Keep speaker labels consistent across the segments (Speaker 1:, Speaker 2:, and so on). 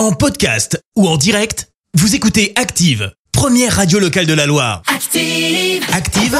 Speaker 1: En podcast ou en direct, vous écoutez Active, première radio locale de la Loire.
Speaker 2: Active.
Speaker 1: Active,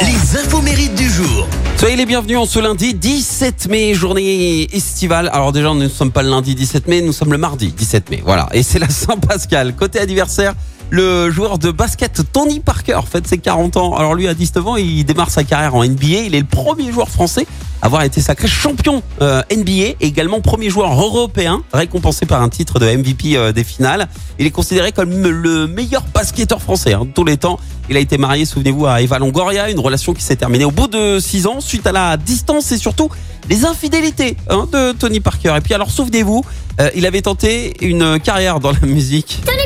Speaker 1: les infos mérites du jour.
Speaker 3: Soyez les bienvenus en ce lundi 17 mai, journée estivale. Alors déjà, nous ne sommes pas le lundi 17 mai, nous sommes le mardi 17 mai. Voilà, et c'est la Saint-Pascal. Côté anniversaire, le joueur de basket Tony Parker fête ses 40 ans. Alors lui, à 19 ans, il démarre sa carrière en NBA. Il est le premier joueur français à avoir été sacré champion euh, NBA et également premier joueur européen récompensé par un titre de MVP euh, des finales. Il est considéré comme le meilleur basketteur français hein, de tous les temps. Il a été marié, souvenez-vous, à Eva Longoria, une relation qui s'est terminée au bout de 6 ans suite à la distance et surtout les infidélités hein, de Tony Parker. Et puis alors, souvenez-vous, euh, il avait tenté une carrière dans la musique. Tony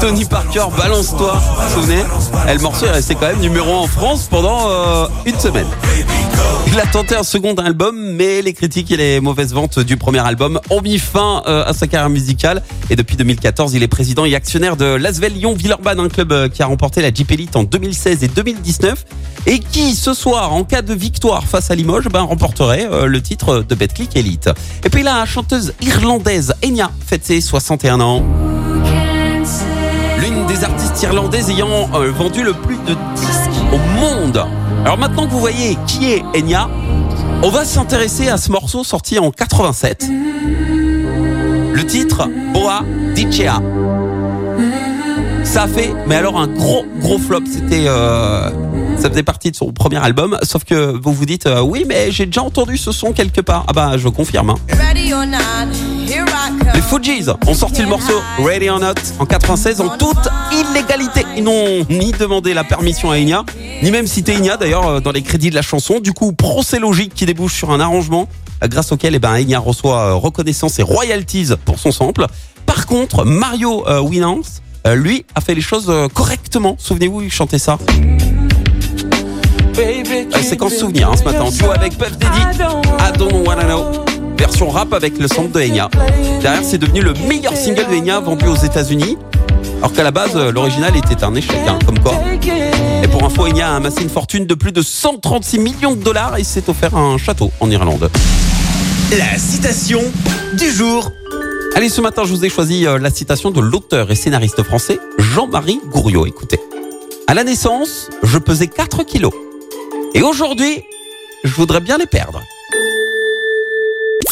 Speaker 3: Parker, balance-toi. Vous vous souvenez Et Le morceau est resté quand même numéro 1 en France pendant euh, une semaine. Il a tenté un second album, mais les critiques et les mauvaises ventes du premier album ont mis fin euh, à sa carrière musicale. Et depuis 2014, il est président et actionnaire de l'Asvel Lyon-Villeurbanne, un club euh, qui a remporté la Jeep Elite en 2016 et 2019. Et qui, ce soir, en cas de victoire face à Limoges, ben, remporterait le titre de Betclic Elite. Et puis la chanteuse irlandaise Enya fête ses 61 ans. Artistes irlandaises ayant euh, vendu le plus de disques au monde. Alors maintenant que vous voyez qui est Enya, on va s'intéresser à ce morceau sorti en 87. Le titre Boa Dicea. Ça a fait, mais alors un gros gros flop. C'était, euh, ça faisait partie de son premier album. Sauf que vous vous dites, euh, oui, mais j'ai déjà entendu ce son quelque part. Ah bah, je confirme. hein. Fujis ont sorti le morceau Ready or Not en 96 en toute illégalité. Ils n'ont ni demandé la permission à Enya, ni même cité Enya d'ailleurs euh, dans les crédits de la chanson. Du coup, procès logique qui débouche sur un arrangement euh, grâce auquel eh ben, Enya reçoit euh, reconnaissance et royalties pour son sample. Par contre, Mario euh, Winans, euh, lui, a fait les choses euh, correctement. Souvenez-vous, il chantait ça. Séquence souvenir hein, ce matin. Duo avec Puff Daddy. I don't wanna know. Version rap avec le sample de Enya. Derrière, c'est devenu le meilleur single de Enya vendu aux États-Unis. Alors qu'à la base, l'original était un échec, hein, comme quoi. Et pour info, Enya a amassé une fortune de plus de 136 millions de dollars et s'est offert un château en Irlande.
Speaker 1: La citation du jour.
Speaker 3: Allez, ce matin, je vous ai choisi euh, la citation de l'auteur et scénariste français Jean-Marie Gouriot. Écoutez. À la naissance, je pesais 4 kilos. Et aujourd'hui, je voudrais bien les perdre.